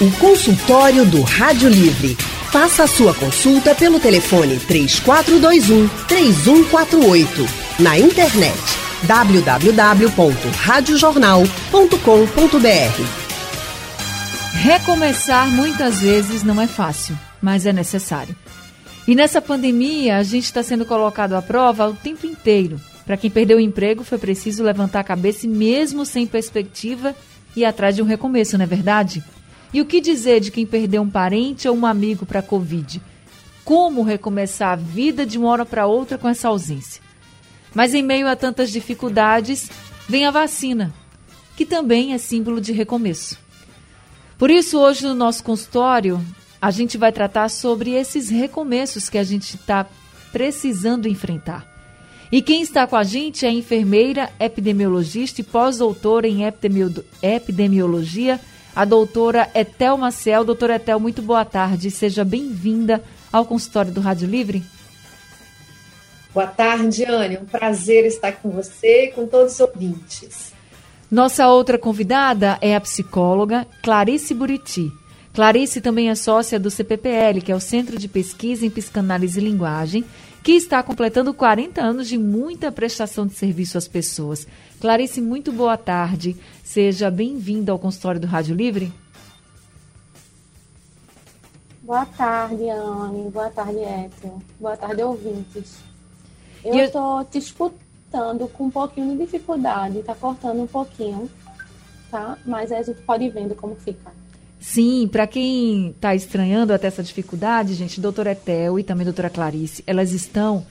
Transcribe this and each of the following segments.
O consultório do Rádio Livre. Faça a sua consulta pelo telefone 3421 3148. Na internet www.radiojornal.com.br. Recomeçar muitas vezes não é fácil, mas é necessário. E nessa pandemia, a gente está sendo colocado à prova o tempo inteiro. Para quem perdeu o emprego, foi preciso levantar a cabeça e, mesmo sem perspectiva, ir atrás de um recomeço, não é verdade? E o que dizer de quem perdeu um parente ou um amigo para a Covid? Como recomeçar a vida de uma hora para outra com essa ausência? Mas em meio a tantas dificuldades, vem a vacina, que também é símbolo de recomeço. Por isso, hoje no nosso consultório, a gente vai tratar sobre esses recomeços que a gente está precisando enfrentar. E quem está com a gente é a enfermeira, epidemiologista e pós-doutora em epidemiologia, a doutora Etel Maciel. Doutora Etel, muito boa tarde. Seja bem-vinda ao consultório do Rádio Livre. Boa tarde, Anne. Um prazer estar com você e com todos os ouvintes. Nossa outra convidada é a psicóloga Clarice Buriti. Clarice também é sócia do CPPL, que é o Centro de Pesquisa em Psicanálise e Linguagem, que está completando 40 anos de muita prestação de serviço às pessoas. Clarice, muito boa tarde. Seja bem-vinda ao consultório do Rádio Livre. Boa tarde, Anne. Boa tarde, Ethel. Boa tarde, ouvintes. Eu estou te escutando com um pouquinho de dificuldade, está cortando um pouquinho, tá? Mas a gente pode ir vendo como fica. Sim, para quem está estranhando até essa dificuldade, gente, doutora Etel e também doutora Clarice, elas estão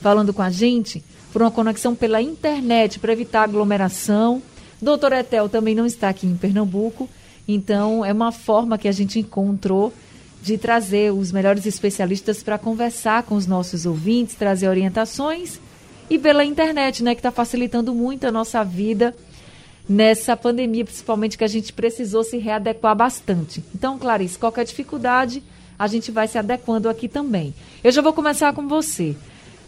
falando com a gente por uma conexão pela internet para evitar aglomeração. Doutora Etel também não está aqui em Pernambuco, então é uma forma que a gente encontrou de trazer os melhores especialistas para conversar com os nossos ouvintes, trazer orientações e pela internet, né, que está facilitando muito a nossa vida nessa pandemia, principalmente que a gente precisou se readequar bastante. Então, Clarice, qualquer dificuldade, a gente vai se adequando aqui também. Eu já vou começar com você.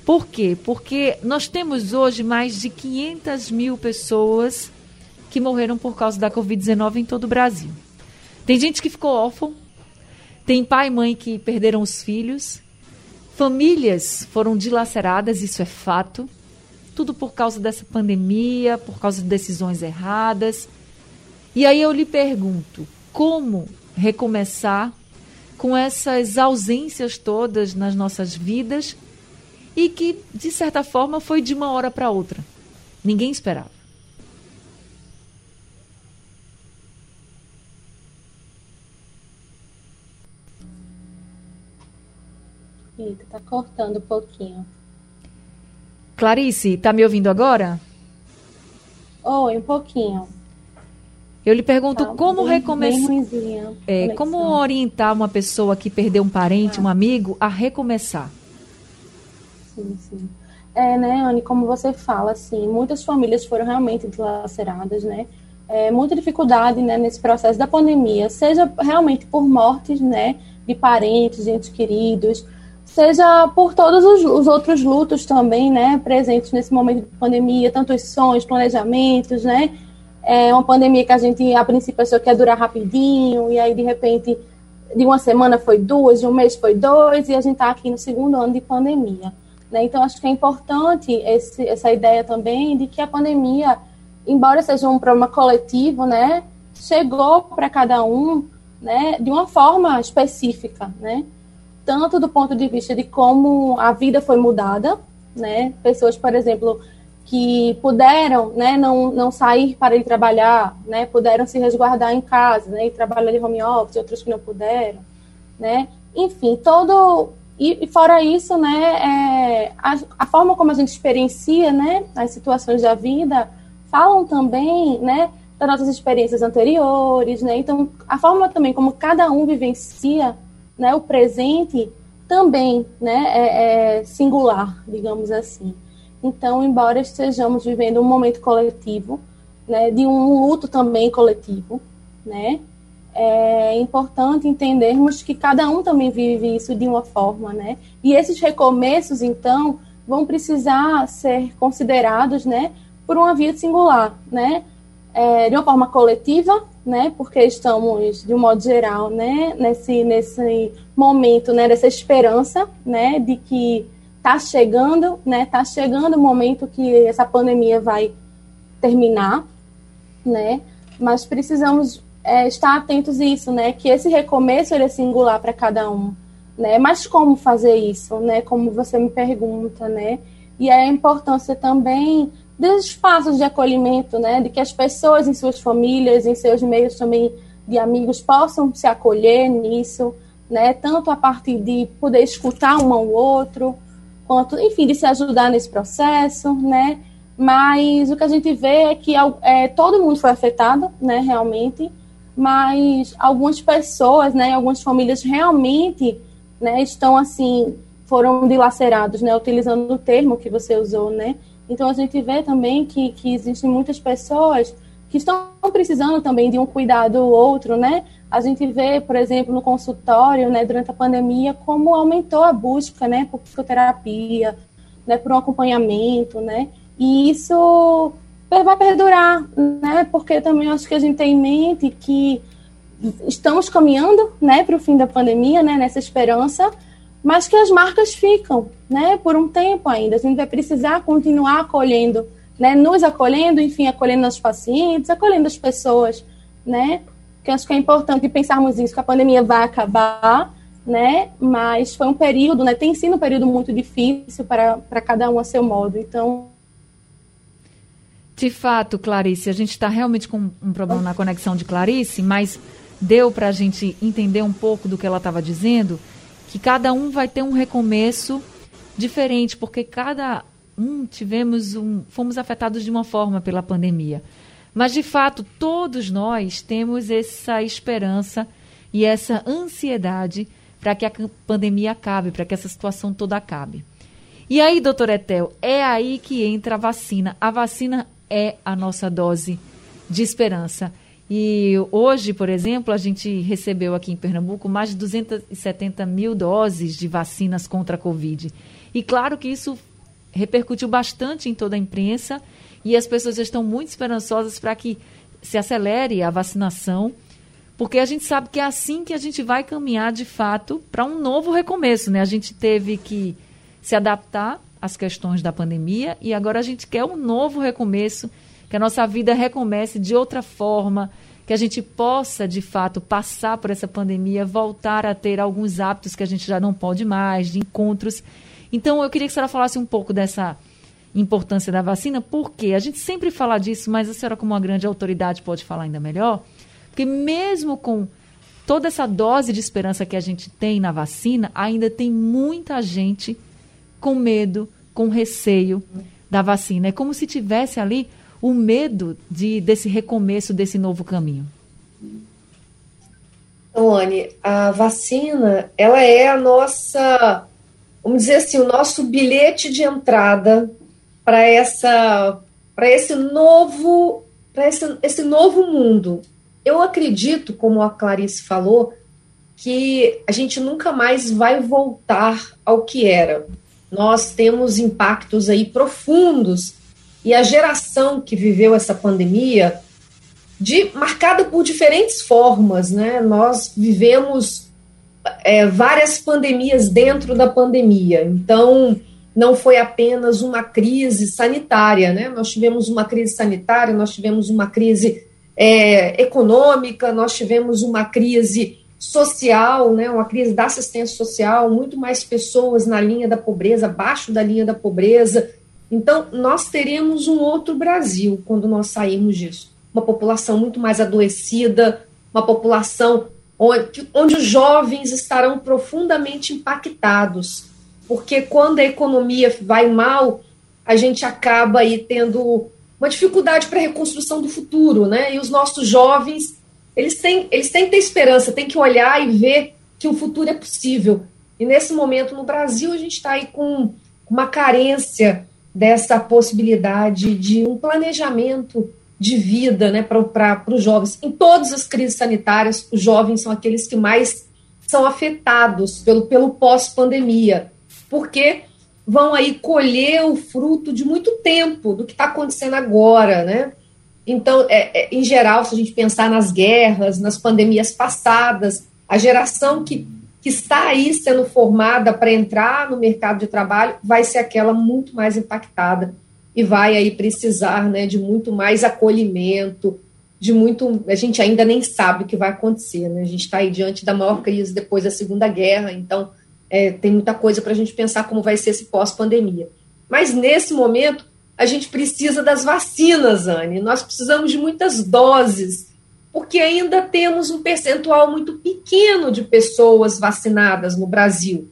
Por quê? Porque nós temos hoje mais de 500 mil pessoas que morreram por causa da Covid-19 em todo o Brasil. Tem gente que ficou órfão, tem pai e mãe que perderam os filhos, famílias foram dilaceradas, isso é fato tudo por causa dessa pandemia, por causa de decisões erradas. E aí eu lhe pergunto, como recomeçar com essas ausências todas nas nossas vidas e que, de certa forma, foi de uma hora para outra? Ninguém esperava. Eita, tá cortando um pouquinho. Clarice, tá me ouvindo agora? Oi, um pouquinho. Eu lhe pergunto tá como recomeçar. É, como orientar uma pessoa que perdeu um parente, ah. um amigo, a recomeçar? Sim, sim. É, né, Anne, como você fala, assim, muitas famílias foram realmente dilaceradas, né? É, muita dificuldade né, nesse processo da pandemia, seja realmente por mortes, né, de parentes, de entes queridos, seja por todos os, os, outros lutos também, né, presentes nesse momento de pandemia, tantos sonhos, planejamentos, né, é uma pandemia que a gente, a princípio, achou que ia durar rapidinho, e aí, de repente, de uma semana foi duas, de um mês foi dois, e a gente está aqui no segundo ano de pandemia. Né? Então, acho que é importante esse, essa ideia também de que a pandemia, embora seja um problema coletivo, né, chegou para cada um né, de uma forma específica, né? Tanto do ponto de vista de como a vida foi mudada, né? Pessoas, por exemplo, que puderam, né, não, não sair para ir trabalhar, né, puderam se resguardar em casa, né, e trabalhar de home office, outros que não puderam, né? Enfim, todo e, e fora isso, né, é, a, a forma como a gente experiencia, né, as situações da vida falam também, né, das nossas experiências anteriores, né? Então, a forma também como cada um vivencia né, o presente também né, é, é singular, digamos assim. Então, embora estejamos vivendo um momento coletivo, né, de um luto também coletivo, né, é importante entendermos que cada um também vive isso de uma forma, né, e esses recomeços, então, vão precisar ser considerados, né, por uma via singular, né, é, de uma forma coletiva, né, porque estamos, de um modo geral, né, nesse, nesse momento, né, dessa esperança, né, de que está chegando, né, tá chegando o momento que essa pandemia vai terminar, né, mas precisamos é, estar atentos a isso, né, que esse recomeço ele é singular para cada um, né, mas como fazer isso, né, como você me pergunta, né, e a importância também dos espaços de acolhimento, né, de que as pessoas em suas famílias, em seus meios também de amigos possam se acolher nisso, né, tanto a partir de poder escutar um ao outro, quanto, enfim, de se ajudar nesse processo, né, mas o que a gente vê é que é, todo mundo foi afetado, né, realmente, mas algumas pessoas, né, algumas famílias realmente, né, estão assim, foram dilacerados, né, utilizando o termo que você usou, né, então, a gente vê também que, que existem muitas pessoas que estão precisando também de um cuidado ou outro, né? A gente vê, por exemplo, no consultório, né, durante a pandemia, como aumentou a busca, né, por psicoterapia, né, por um acompanhamento, né? E isso vai perdurar, né? Porque também acho que a gente tem em mente que estamos caminhando, né, para o fim da pandemia, né, nessa esperança, mas que as marcas ficam, né, por um tempo ainda. A gente vai precisar continuar acolhendo, né, nos acolhendo, enfim, acolhendo os pacientes, acolhendo as pessoas, né, que acho que é importante pensarmos isso, que a pandemia vai acabar, né, mas foi um período, né, tem sido um período muito difícil para, para cada um a seu modo, então... De fato, Clarice, a gente está realmente com um problema na conexão de Clarice, mas deu para a gente entender um pouco do que ela estava dizendo, que cada um vai ter um recomeço diferente, porque cada um tivemos um, fomos afetados de uma forma pela pandemia. Mas de fato, todos nós temos essa esperança e essa ansiedade para que a pandemia acabe, para que essa situação toda acabe. E aí, doutor Etel, é aí que entra a vacina. A vacina é a nossa dose de esperança. E hoje, por exemplo, a gente recebeu aqui em Pernambuco mais de 270 mil doses de vacinas contra a Covid. E claro que isso repercutiu bastante em toda a imprensa e as pessoas estão muito esperançosas para que se acelere a vacinação, porque a gente sabe que é assim que a gente vai caminhar de fato para um novo recomeço. Né? A gente teve que se adaptar às questões da pandemia e agora a gente quer um novo recomeço que a nossa vida recomece de outra forma, que a gente possa, de fato, passar por essa pandemia, voltar a ter alguns hábitos que a gente já não pode mais, de encontros. Então, eu queria que a senhora falasse um pouco dessa importância da vacina, porque a gente sempre fala disso, mas a senhora, como uma grande autoridade, pode falar ainda melhor. Porque mesmo com toda essa dose de esperança que a gente tem na vacina, ainda tem muita gente com medo, com receio da vacina. É como se tivesse ali o medo de, desse recomeço, desse novo caminho? Então, Anne, a vacina, ela é a nossa, vamos dizer assim, o nosso bilhete de entrada para essa, para esse novo, para esse, esse novo mundo. Eu acredito, como a Clarice falou, que a gente nunca mais vai voltar ao que era. Nós temos impactos aí profundos e a geração que viveu essa pandemia, de, marcada por diferentes formas, né? Nós vivemos é, várias pandemias dentro da pandemia, então não foi apenas uma crise sanitária, né? Nós tivemos uma crise sanitária, nós tivemos uma crise é, econômica, nós tivemos uma crise social, né? Uma crise da assistência social, muito mais pessoas na linha da pobreza, abaixo da linha da pobreza, então, nós teremos um outro Brasil quando nós sairmos disso. Uma população muito mais adoecida, uma população onde, onde os jovens estarão profundamente impactados, porque quando a economia vai mal, a gente acaba aí tendo uma dificuldade para a reconstrução do futuro, né? E os nossos jovens, eles têm, eles têm que ter esperança, têm que olhar e ver que o futuro é possível. E nesse momento, no Brasil, a gente está aí com uma carência dessa possibilidade de um planejamento de vida né, para os jovens. Em todas as crises sanitárias, os jovens são aqueles que mais são afetados pelo, pelo pós-pandemia, porque vão aí colher o fruto de muito tempo do que está acontecendo agora, né? Então, é, é, em geral, se a gente pensar nas guerras, nas pandemias passadas, a geração que, que está aí sendo formada para entrar no mercado de trabalho vai ser aquela muito mais impactada e vai aí precisar né, de muito mais acolhimento, de muito. A gente ainda nem sabe o que vai acontecer, né? A gente está aí diante da maior crise depois da Segunda Guerra, então é, tem muita coisa para a gente pensar como vai ser esse pós-pandemia. Mas nesse momento, a gente precisa das vacinas, Anne. Nós precisamos de muitas doses, porque ainda temos um percentual muito pequeno de pessoas vacinadas no Brasil.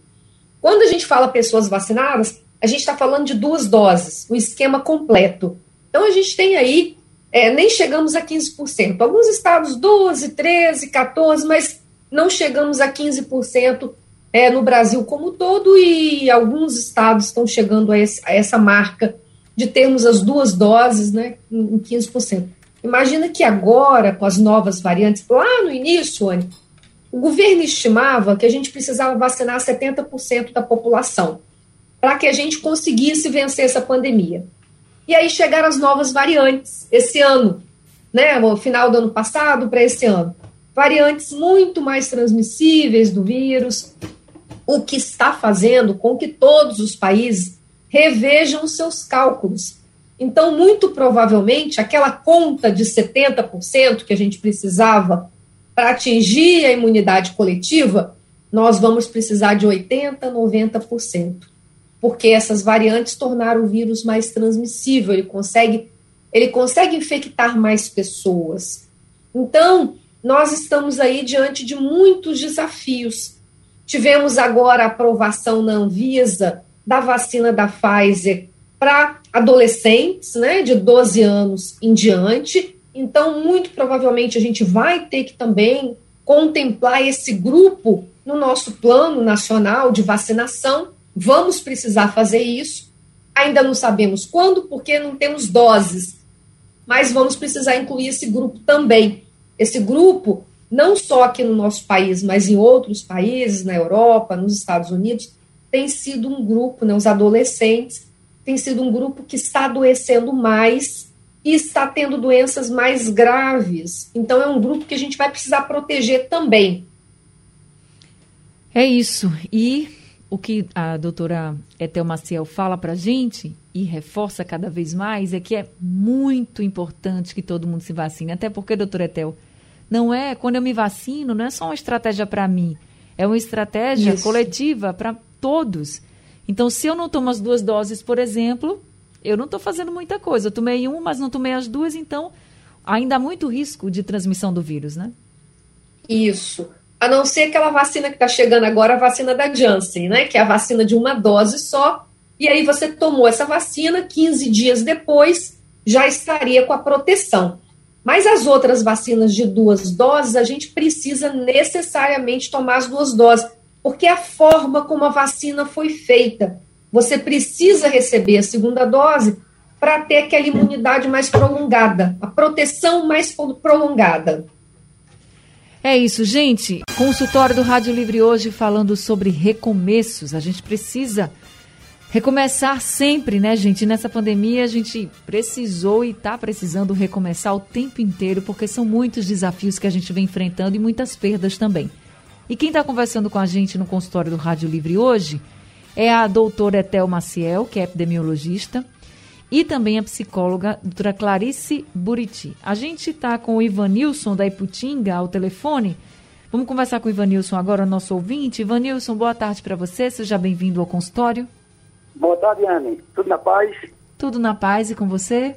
Quando a gente fala pessoas vacinadas, a gente está falando de duas doses, o esquema completo. Então, a gente tem aí, é, nem chegamos a 15%. Alguns estados, 12, 13, 14, mas não chegamos a 15% é, no Brasil como todo, e alguns estados estão chegando a, esse, a essa marca de termos as duas doses né, em 15%. Imagina que agora, com as novas variantes, lá no início, Anny, o governo estimava que a gente precisava vacinar 70% da população para que a gente conseguisse vencer essa pandemia. E aí chegaram as novas variantes esse ano, né, no final do ano passado para esse ano. Variantes muito mais transmissíveis do vírus, o que está fazendo com que todos os países revejam seus cálculos. Então, muito provavelmente, aquela conta de 70% que a gente precisava para atingir a imunidade coletiva, nós vamos precisar de 80%, 90%. Porque essas variantes tornaram o vírus mais transmissível, ele consegue, ele consegue infectar mais pessoas. Então, nós estamos aí diante de muitos desafios. Tivemos agora a aprovação na Anvisa da vacina da Pfizer para adolescentes, né, de 12 anos em diante. Então, muito provavelmente, a gente vai ter que também contemplar esse grupo no nosso plano nacional de vacinação. Vamos precisar fazer isso. Ainda não sabemos quando, porque não temos doses, mas vamos precisar incluir esse grupo também. Esse grupo, não só aqui no nosso país, mas em outros países, na Europa, nos Estados Unidos, tem sido um grupo, né, os adolescentes, tem sido um grupo que está adoecendo mais e está tendo doenças mais graves. Então, é um grupo que a gente vai precisar proteger também. É isso. E o que a doutora Etel Maciel fala para a gente e reforça cada vez mais é que é muito importante que todo mundo se vacine. Até porque, doutora Etel, não é, quando eu me vacino, não é só uma estratégia para mim, é uma estratégia Isso. coletiva para todos. Então, se eu não tomo as duas doses, por exemplo, eu não estou fazendo muita coisa. Eu tomei uma, mas não tomei as duas, então ainda há muito risco de transmissão do vírus, né? Isso. A não ser aquela vacina que está chegando agora, a vacina da Janssen, né? Que é a vacina de uma dose só. E aí você tomou essa vacina, 15 dias depois já estaria com a proteção. Mas as outras vacinas de duas doses, a gente precisa necessariamente tomar as duas doses porque a forma como a vacina foi feita. Você precisa receber a segunda dose para ter aquela imunidade mais prolongada, a proteção mais prolongada. É isso, gente. Consultório do Rádio Livre hoje falando sobre recomeços. A gente precisa recomeçar sempre, né, gente? Nessa pandemia a gente precisou e está precisando recomeçar o tempo inteiro, porque são muitos desafios que a gente vem enfrentando e muitas perdas também. E quem está conversando com a gente no consultório do Rádio Livre hoje é a doutora Etel Maciel, que é epidemiologista, e também a psicóloga doutora Clarice Buriti. A gente está com o Ivanilson da Iputinga ao telefone. Vamos conversar com o Ivanilson agora, nosso ouvinte. Ivanilson, boa tarde para você, seja bem-vindo ao consultório. Boa tarde, Anne. Tudo na paz? Tudo na paz e com você?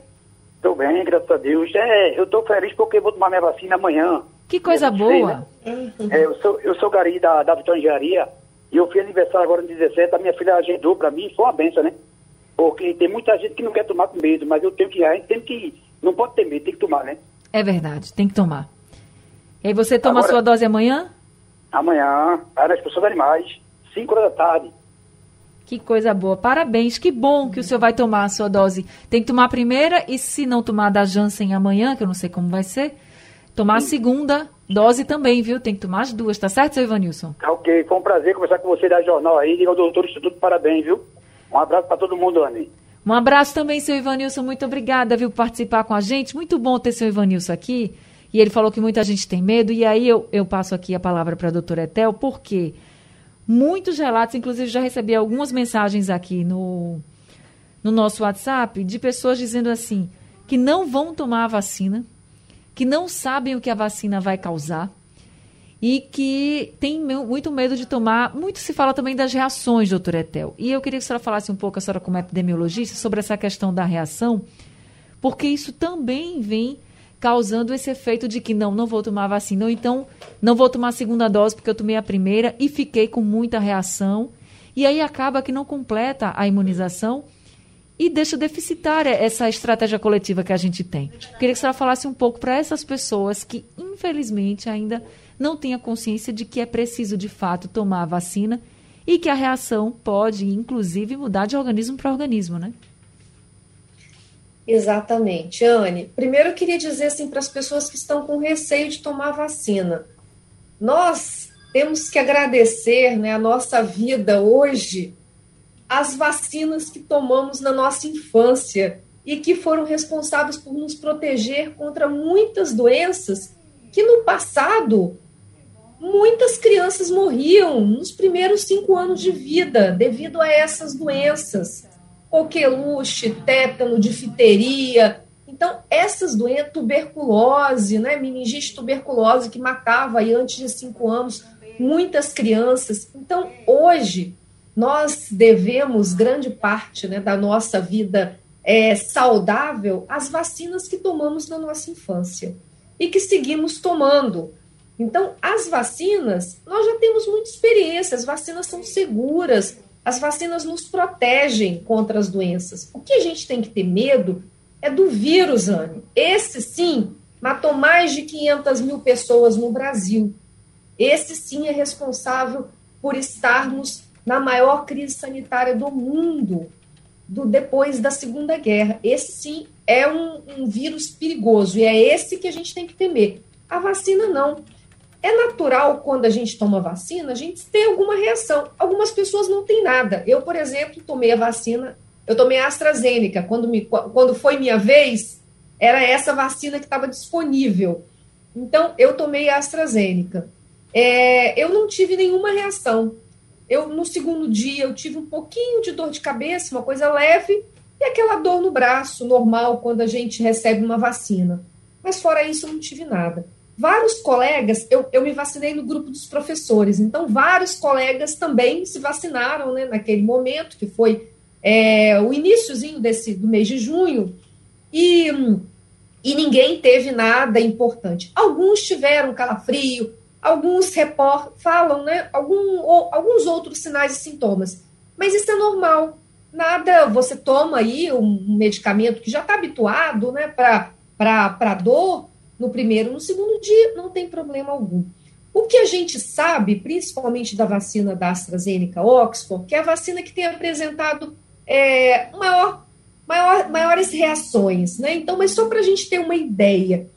Estou bem, graças a Deus. É, eu estou feliz porque vou tomar minha vacina amanhã. Que coisa boa. Né? É, eu, sou, eu sou gari da, da Vitória Engenharia e eu fiz aniversário agora no 17, a minha filha agendou para mim, foi uma benção, né? Porque tem muita gente que não quer tomar com medo, mas eu tenho que ir, a gente tem que ir. Não pode ter medo, tem que tomar, né? É verdade, tem que tomar. E aí você toma agora, a sua dose amanhã? Amanhã, aí nas pessoas animais, 5 horas da tarde. Que coisa boa. Parabéns. Que bom que o senhor vai tomar a sua dose. Tem que tomar a primeira e se não tomar da Janssen amanhã, que eu não sei como vai ser, tomar a segunda dose também, viu? Tem que tomar as duas, tá certo, seu Ivanilson? Tá ok, foi um prazer conversar com você da jornal aí. Diga ao doutor Instituto, parabéns, viu? Um abraço para todo mundo, Anny. Um abraço também, seu Ivanilson. Muito obrigada, viu, por participar com a gente. Muito bom ter seu Ivanilson aqui. E ele falou que muita gente tem medo. E aí eu, eu passo aqui a palavra para a doutora Etel, porque muitos relatos, inclusive já recebi algumas mensagens aqui no, no nosso WhatsApp, de pessoas dizendo assim, que não vão tomar a vacina, que não sabem o que a vacina vai causar e que tem muito medo de tomar. Muito se fala também das reações, doutor Etel. E eu queria que a senhora falasse um pouco, a senhora como epidemiologista, sobre essa questão da reação, porque isso também vem causando esse efeito de que não, não vou tomar vacina, ou então não vou tomar a segunda dose porque eu tomei a primeira e fiquei com muita reação. E aí acaba que não completa a imunização e deixa deficitária essa estratégia coletiva que a gente tem. Queria que a senhora falasse um pouco para essas pessoas que, infelizmente, ainda não tenha consciência de que é preciso, de fato, tomar a vacina e que a reação pode, inclusive, mudar de organismo para organismo, né? Exatamente, Anne. Primeiro eu queria dizer assim para as pessoas que estão com receio de tomar vacina. Nós temos que agradecer né, a nossa vida hoje as vacinas que tomamos na nossa infância e que foram responsáveis por nos proteger contra muitas doenças que no passado muitas crianças morriam nos primeiros cinco anos de vida devido a essas doenças. Coqueluche, tétano, difteria. Então, essas doenças, tuberculose, né, meningite tuberculose, que matava aí antes de cinco anos muitas crianças. Então, hoje, nós devemos grande parte né, da nossa vida é, saudável às vacinas que tomamos na nossa infância e que seguimos tomando. Então, as vacinas, nós já temos muita experiência, as vacinas são seguras, as vacinas nos protegem contra as doenças. O que a gente tem que ter medo é do vírus, Anne. Esse sim matou mais de 500 mil pessoas no Brasil. Esse sim é responsável por estarmos na maior crise sanitária do mundo do depois da Segunda Guerra. Esse sim é um, um vírus perigoso e é esse que a gente tem que temer. A vacina não. É natural quando a gente toma vacina, a gente ter alguma reação. Algumas pessoas não têm nada. Eu, por exemplo, tomei a vacina, eu tomei a AstraZeneca. Quando, me, quando foi minha vez, era essa vacina que estava disponível. Então, eu tomei a AstraZeneca. É, eu não tive nenhuma reação. Eu, no segundo dia, eu tive um pouquinho de dor de cabeça, uma coisa leve, e aquela dor no braço, normal, quando a gente recebe uma vacina. Mas fora isso, eu não tive nada. Vários colegas, eu, eu me vacinei no grupo dos professores, então vários colegas também se vacinaram né, naquele momento, que foi é, o iníciozinho desse, do mês de junho, e, e ninguém teve nada importante. Alguns tiveram calafrio, alguns repor, falam né, algum, ou, alguns outros sinais e sintomas, mas isso é normal. Nada, você toma aí um medicamento que já está habituado né, para dor, no primeiro, no segundo dia, não tem problema algum. O que a gente sabe, principalmente da vacina da AstraZeneca Oxford, que é a vacina que tem apresentado é, maior, maior, maiores reações, né? Então, mas só para a gente ter uma ideia,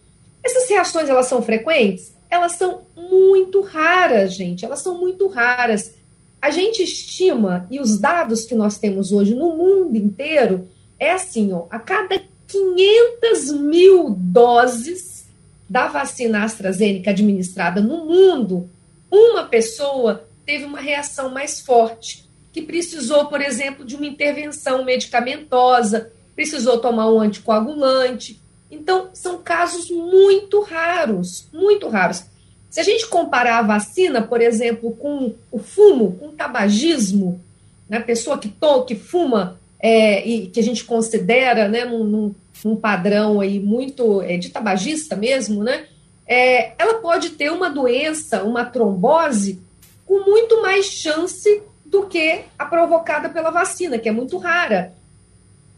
essas reações elas são frequentes? Elas são muito raras, gente. Elas são muito raras. A gente estima, e os dados que nós temos hoje no mundo inteiro, é assim, ó, a cada 500 mil doses da vacina AstraZeneca administrada no mundo, uma pessoa teve uma reação mais forte, que precisou, por exemplo, de uma intervenção medicamentosa, precisou tomar um anticoagulante. Então, são casos muito raros, muito raros. Se a gente comparar a vacina, por exemplo, com o fumo, com o tabagismo, né, pessoa que, to, que fuma é, e que a gente considera né, num, num padrão aí muito é, de tabagista mesmo, né? É, ela pode ter uma doença, uma trombose, com muito mais chance do que a provocada pela vacina, que é muito rara.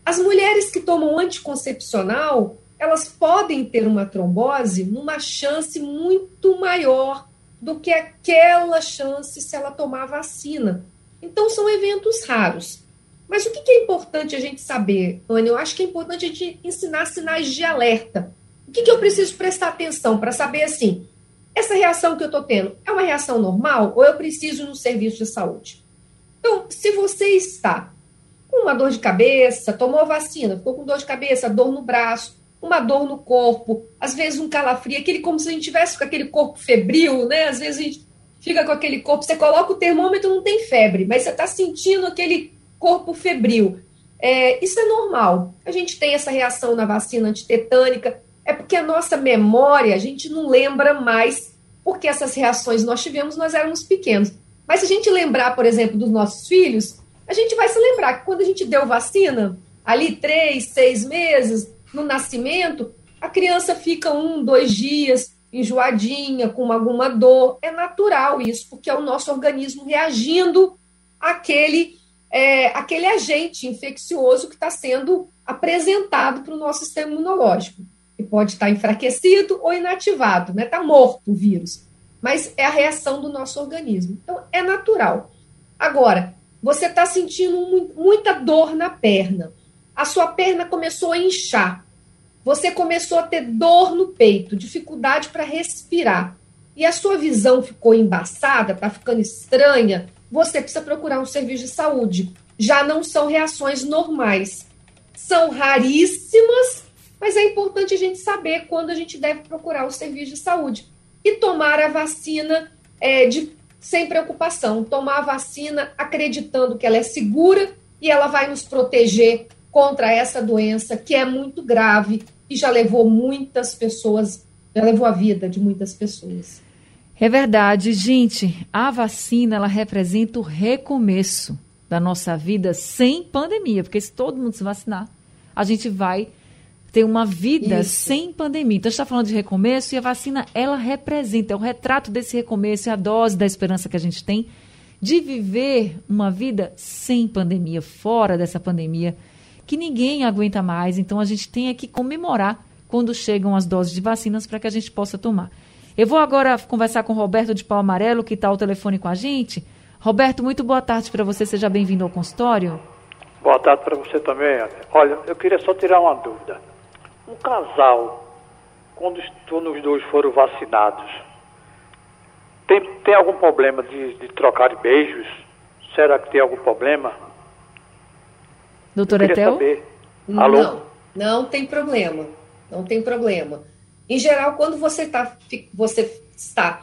As mulheres que tomam anticoncepcional, elas podem ter uma trombose numa chance muito maior do que aquela chance se ela tomar vacina. Então, são eventos raros. Mas o que é importante a gente saber, Ana? Eu acho que é importante a gente ensinar sinais de alerta. O que, eu preciso prestar atenção para saber assim? Essa reação que eu estou tendo é uma reação normal ou eu preciso no serviço de saúde? Então, se você está com uma dor de cabeça, tomou vacina, ficou com dor de cabeça, dor no braço, uma dor no corpo, às vezes um calafrio, aquele como se a gente tivesse com aquele corpo febril, né? Às vezes a gente fica com aquele corpo, você coloca o termômetro, não tem febre, mas você está sentindo aquele corpo febril. É, isso é normal. A gente tem essa reação na vacina antitetânica, é porque a nossa memória, a gente não lembra mais porque essas reações nós tivemos, nós éramos pequenos. Mas se a gente lembrar, por exemplo, dos nossos filhos, a gente vai se lembrar que quando a gente deu vacina, ali três, seis meses, no nascimento, a criança fica um, dois dias enjoadinha, com alguma dor. É natural isso, porque é o nosso organismo reagindo àquele, é, àquele agente infeccioso que está sendo apresentado para o nosso sistema imunológico. E pode estar enfraquecido ou inativado, né? Está morto o vírus. Mas é a reação do nosso organismo. Então, é natural. Agora, você está sentindo muita dor na perna a sua perna começou a inchar. Você começou a ter dor no peito, dificuldade para respirar. E a sua visão ficou embaçada, está ficando estranha. Você precisa procurar um serviço de saúde. Já não são reações normais. São raríssimas, mas é importante a gente saber quando a gente deve procurar o serviço de saúde. E tomar a vacina é, de, sem preocupação. Tomar a vacina acreditando que ela é segura e ela vai nos proteger contra essa doença que é muito grave e já levou muitas pessoas, já levou a vida de muitas pessoas. É verdade, gente. A vacina ela representa o recomeço da nossa vida sem pandemia, porque se todo mundo se vacinar, a gente vai ter uma vida Isso. sem pandemia. Então, a gente está falando de recomeço e a vacina, ela representa, é o retrato desse recomeço, é a dose da esperança que a gente tem de viver uma vida sem pandemia, fora dessa pandemia que ninguém aguenta mais. Então a gente tem que comemorar quando chegam as doses de vacinas para que a gente possa tomar. Eu vou agora conversar com Roberto de Pau Amarelo, que está ao telefone com a gente. Roberto, muito boa tarde para você. Seja bem-vindo ao consultório. Boa tarde para você também. Olha, eu queria só tirar uma dúvida. Um casal, quando, os dois foram vacinados, tem, tem algum problema de, de trocar de beijos? Será que tem algum problema? Doutora Etel? Alô? Não, não tem problema. Não tem problema. Em geral, quando você, tá, você está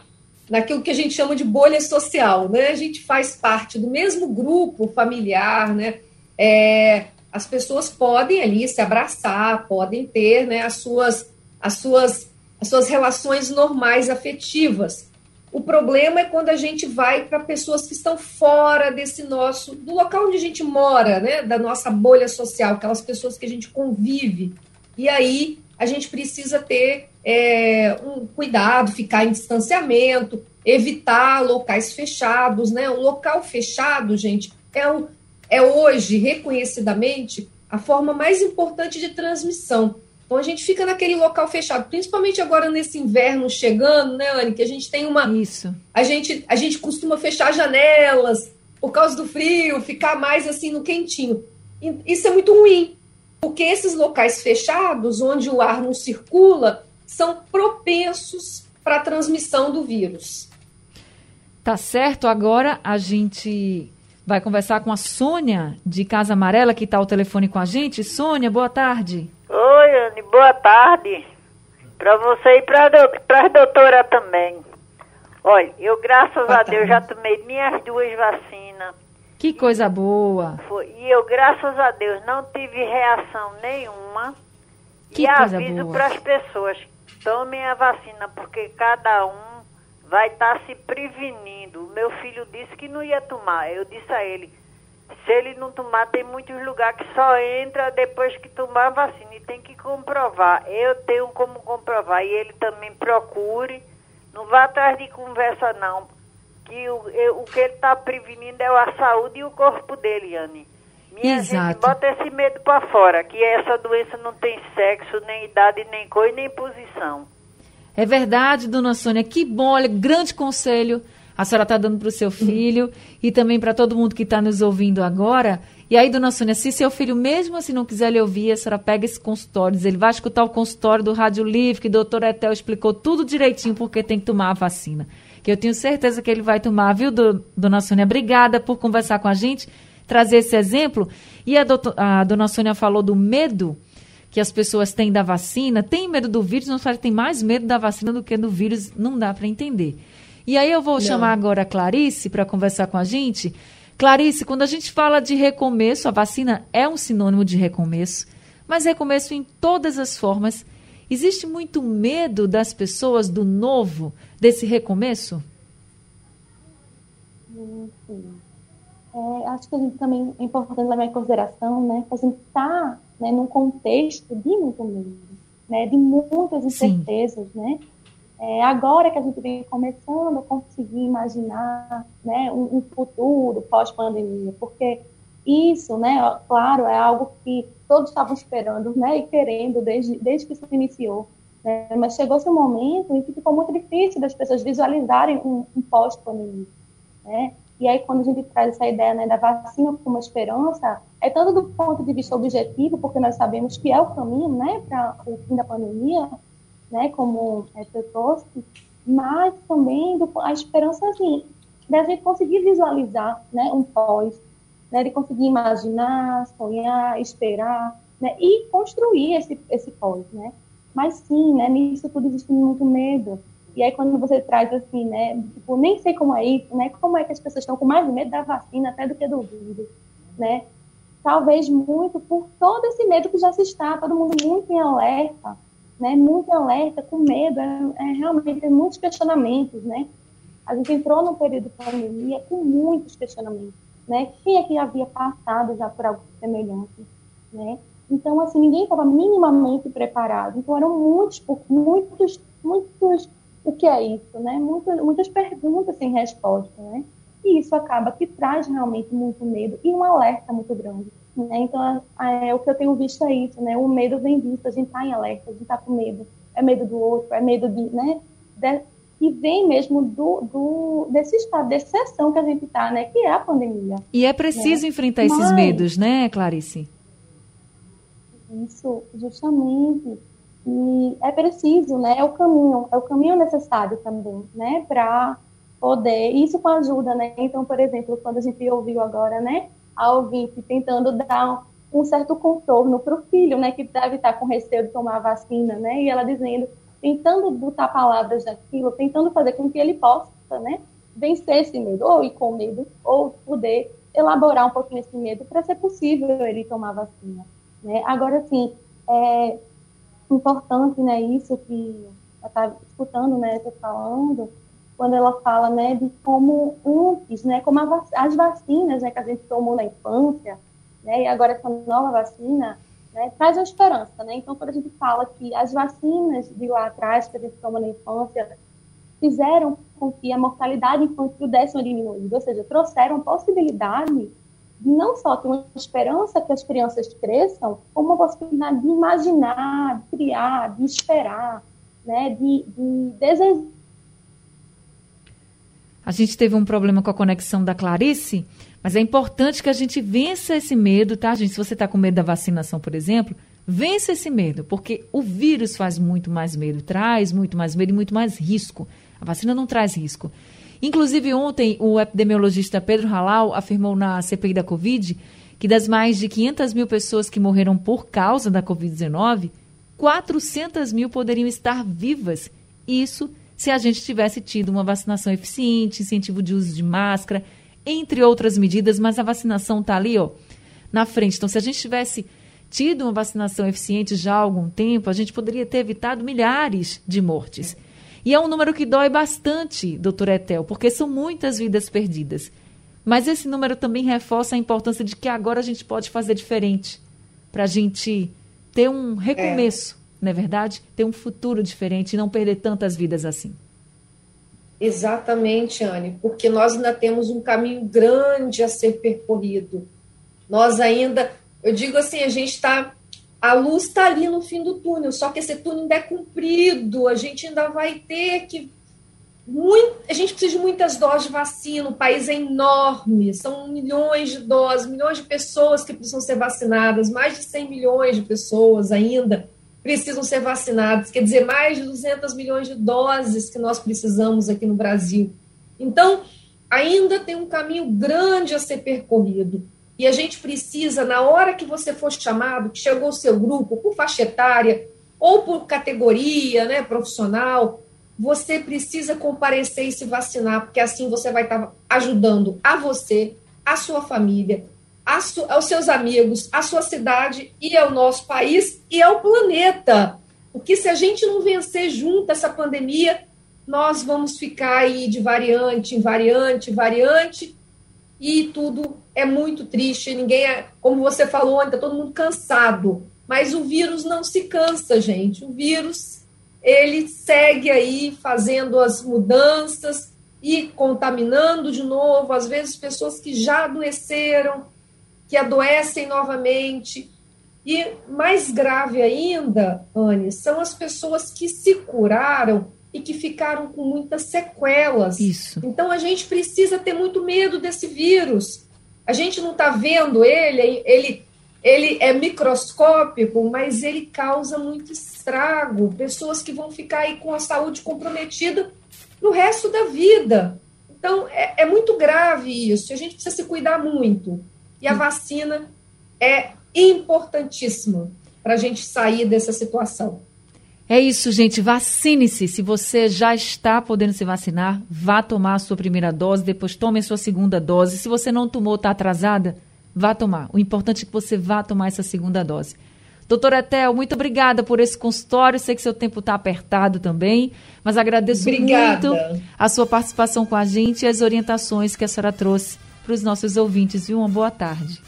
naquilo que a gente chama de bolha social, né? A gente faz parte do mesmo grupo familiar, né? É, as pessoas podem ali se abraçar, podem ter né, as, suas, as, suas, as suas relações normais afetivas. O problema é quando a gente vai para pessoas que estão fora desse nosso, do local onde a gente mora, né, da nossa bolha social, aquelas pessoas que a gente convive. E aí a gente precisa ter é, um cuidado, ficar em distanciamento, evitar locais fechados, né? Um local fechado, gente, é, o, é hoje, reconhecidamente, a forma mais importante de transmissão. Então a gente fica naquele local fechado, principalmente agora nesse inverno chegando, né, Anne? Que a gente tem uma. Isso. A gente, a gente costuma fechar janelas por causa do frio, ficar mais assim no quentinho. Isso é muito ruim, porque esses locais fechados, onde o ar não circula, são propensos para a transmissão do vírus. Tá certo. Agora a gente vai conversar com a Sônia de Casa Amarela, que está ao telefone com a gente. Sônia, boa tarde. Oi, Anne, boa tarde. Para você e para a doutora também. Olha, eu, graças boa a tarde. Deus, já tomei minhas duas vacinas. Que coisa boa. Foi, e eu, graças a Deus, não tive reação nenhuma. Que e aviso para as pessoas, tomem a vacina, porque cada um vai estar tá se prevenindo. O meu filho disse que não ia tomar. Eu disse a ele, se ele não tomar, tem muitos lugares que só entra depois que tomar a vacina e tem que comprovar. Eu tenho como comprovar e ele também procure. Não vá atrás de conversa, não. Que o, eu, o que ele está prevenindo é a saúde e o corpo dele, Anne. Minha Exato. gente, bota esse medo para fora, que essa doença não tem sexo, nem idade, nem cor, nem posição. É verdade, dona Sônia. Que bom, olha, grande conselho a senhora está dando para o seu filho e também para todo mundo que está nos ouvindo agora. E aí, dona Sônia, se seu filho mesmo assim não quiser lhe ouvir, a senhora pega esse consultório, ele vai escutar o consultório do Rádio Livre, que o doutor Etel explicou tudo direitinho porque tem que tomar a vacina. Que eu tenho certeza que ele vai tomar, viu, do, dona Sônia? Obrigada por conversar com a gente. trazer esse exemplo. E a, doutor, a dona Sônia falou do medo que as pessoas têm da vacina. Tem medo do vírus, não sabe, tem mais medo da vacina do que do vírus, não dá para entender. E aí eu vou não. chamar agora a Clarice para conversar com a gente. Clarice, quando a gente fala de recomeço, a vacina é um sinônimo de recomeço, mas recomeço em todas as formas. Existe muito medo das pessoas do novo, desse recomeço? Sim. É, acho que a gente também é importante levar em consideração né, que a gente está né, num contexto de muito medo, né, de muitas incertezas, né? É, agora que a gente vem começando a conseguir imaginar né, um, um futuro pós-pandemia, porque isso, né, claro, é algo que todos estavam esperando né, e querendo desde, desde que isso iniciou. Né, mas chegou-se um momento em que ficou muito difícil das pessoas visualizarem um, um pós-pandemia. Né? E aí, quando a gente traz essa ideia né, da vacina como uma esperança, é tanto do ponto de vista objetivo, porque nós sabemos que é o caminho né, para o fim da pandemia, né, como é, trouxe, mas também do, a esperança assim, da gente conseguir visualizar né, um pós, né, de conseguir imaginar, sonhar, esperar, né, e construir esse, esse pós, né. Mas sim, né, nisso tudo existe muito medo. E aí quando você traz assim, né, tipo, nem sei como é isso, né, como é que as pessoas estão com mais medo da vacina até do que do vírus, né. Talvez muito por todo esse medo que já se está, todo mundo muito em alerta, né, muito alerta, com medo, é, é realmente tem muitos questionamentos, né? A gente entrou num período de pandemia com muitos questionamentos, né? Quem é que havia passado já por algo semelhante, né? Então, assim, ninguém estava minimamente preparado. Então, eram muitos, muitos, muitos, o que é isso, né? Muitas, muitas perguntas sem resposta, né? E isso acaba que traz realmente muito medo e um alerta muito grande. Né? Então, é, o que eu tenho visto é isso, né? O medo vem visto, a gente está em alerta, a gente está com medo. É medo do outro, é medo de, né? De, e vem mesmo do, do, desse estado, dessa exceção que a gente está, né? Que é a pandemia. E é preciso né? enfrentar Mas, esses medos, né, Clarice? Isso, justamente. E é preciso, né? É o caminho, é o caminho necessário também, né? Para poder, isso com ajuda, né? Então, por exemplo, quando a gente ouviu agora, né? A ouvinte tentando dar um certo contorno para o filho, né, que deve estar com receio de tomar a vacina, né, e ela dizendo, tentando botar palavras daquilo, tentando fazer com que ele possa, né, vencer esse medo, ou ir com medo, ou poder elaborar um pouquinho esse medo para ser possível ele tomar vacina, né. Agora, assim, é importante, né, isso que eu estava escutando, né, você falando, quando ela fala né, de como antes, né, como as vacinas né, que a gente tomou na infância, né, e agora essa nova vacina, né, traz a esperança. Né? Então, quando a gente fala que as vacinas de lá atrás que a gente toma na infância fizeram com que a mortalidade infantil desse uma diminuída, ou seja, trouxeram a possibilidade de não só ter uma esperança que as crianças cresçam, como uma possibilidade de imaginar, de criar, de esperar, né, de, de desejar a gente teve um problema com a conexão da Clarice, mas é importante que a gente vença esse medo, tá, gente? Se você está com medo da vacinação, por exemplo, vença esse medo, porque o vírus faz muito mais medo, traz muito mais medo e muito mais risco. A vacina não traz risco. Inclusive, ontem, o epidemiologista Pedro Halal afirmou na CPI da Covid que das mais de 500 mil pessoas que morreram por causa da Covid-19, 400 mil poderiam estar vivas. Isso se a gente tivesse tido uma vacinação eficiente, incentivo de uso de máscara, entre outras medidas, mas a vacinação está ali, ó, na frente. Então, se a gente tivesse tido uma vacinação eficiente já há algum tempo, a gente poderia ter evitado milhares de mortes. E é um número que dói bastante, doutor Etel, porque são muitas vidas perdidas. Mas esse número também reforça a importância de que agora a gente pode fazer diferente, para a gente ter um recomeço não é verdade? Ter um futuro diferente e não perder tantas vidas assim. Exatamente, Anne, porque nós ainda temos um caminho grande a ser percorrido. Nós ainda, eu digo assim, a gente está. A luz está ali no fim do túnel, só que esse túnel ainda é comprido, a gente ainda vai ter que. Muito, a gente precisa de muitas doses de vacina, o país é enorme, são milhões de doses, milhões de pessoas que precisam ser vacinadas, mais de 100 milhões de pessoas ainda precisam ser vacinados, quer dizer, mais de 200 milhões de doses que nós precisamos aqui no Brasil. Então, ainda tem um caminho grande a ser percorrido. E a gente precisa, na hora que você for chamado, que chegou o seu grupo, por faixa etária ou por categoria né, profissional, você precisa comparecer e se vacinar, porque assim você vai estar ajudando a você, a sua família, aos seus amigos, a sua cidade e ao nosso país e ao planeta. Porque se a gente não vencer junto essa pandemia, nós vamos ficar aí de variante em variante, variante, e tudo é muito triste. Ninguém é, como você falou, ainda todo mundo cansado. Mas o vírus não se cansa, gente. O vírus ele segue aí fazendo as mudanças e contaminando de novo, às vezes pessoas que já adoeceram, que adoecem novamente. E mais grave ainda, Anne, são as pessoas que se curaram e que ficaram com muitas sequelas. Isso. Então a gente precisa ter muito medo desse vírus. A gente não está vendo ele, ele, ele é microscópico, mas ele causa muito estrago. Pessoas que vão ficar aí com a saúde comprometida no resto da vida. Então é, é muito grave isso. A gente precisa se cuidar muito. E a vacina é importantíssima para a gente sair dessa situação. É isso, gente. Vacine-se. Se você já está podendo se vacinar, vá tomar a sua primeira dose, depois tome a sua segunda dose. Se você não tomou, está atrasada, vá tomar. O importante é que você vá tomar essa segunda dose. Doutora Etel, muito obrigada por esse consultório. Sei que seu tempo está apertado também, mas agradeço obrigada. muito a sua participação com a gente e as orientações que a senhora trouxe para os nossos ouvintes. Viu? Uma boa tarde.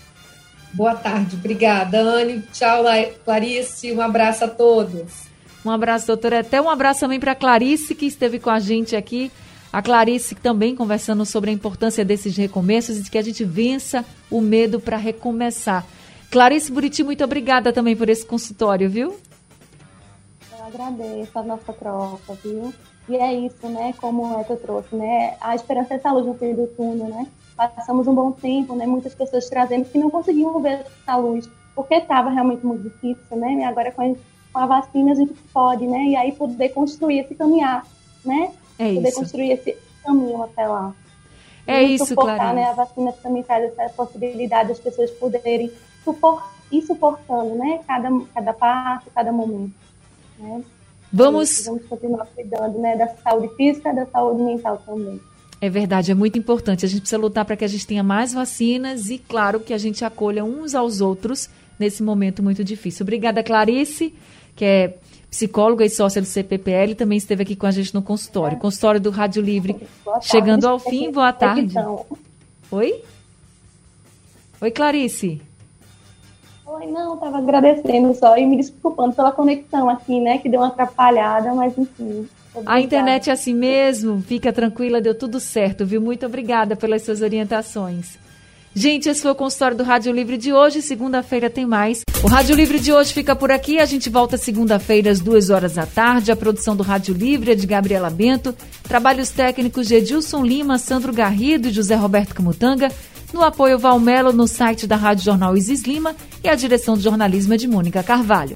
Boa tarde. Obrigada, Anne. Tchau, Clarice. Um abraço a todos. Um abraço, doutora. Até um abraço também para a Clarice, que esteve com a gente aqui. A Clarice também conversando sobre a importância desses recomeços e de que a gente vença o medo para recomeçar. Clarice Buriti, muito obrigada também por esse consultório, viu? Eu agradeço a nossa troca, viu? E é isso, né? Como é que eu trouxe, né? A esperança é essa luz no fim do túnel, né? Passamos um bom tempo, né? Muitas pessoas trazendo que não conseguiam ver essa luz, porque estava realmente muito difícil, né? E agora com a vacina a gente pode, né? E aí poder construir esse caminhar, né? É poder isso. construir esse caminho até lá. É e isso, suportar, né? A vacina também traz essa possibilidade das pessoas poderem suportar, ir suportando, né? Cada, cada parte, cada momento, né? Vamos... vamos continuar cuidando, né? Da saúde física, da saúde mental também. É verdade, é muito importante. A gente precisa lutar para que a gente tenha mais vacinas e, claro, que a gente acolha uns aos outros nesse momento muito difícil. Obrigada, Clarice que é psicóloga e sócia do CPPL, também esteve aqui com a gente no consultório. É. Consultório do Rádio Livre. Chegando ao fim, boa tarde. Oi? Oi, Clarice. Oi, não, estava agradecendo só e me desculpando pela conexão aqui, né, que deu uma atrapalhada, mas enfim. A internet é assim mesmo, fica tranquila, deu tudo certo, viu? Muito obrigada pelas suas orientações. Gente, esse foi o consultório do Rádio Livre de hoje. Segunda-feira tem mais. O Rádio Livre de hoje fica por aqui. A gente volta segunda-feira às duas horas da tarde. A produção do Rádio Livre é de Gabriela Bento. Trabalhos técnicos de Edilson Lima, Sandro Garrido e José Roberto Camutanga. No apoio Valmelo no site da Rádio Jornal Isis Lima e a direção de jornalismo é de Mônica Carvalho.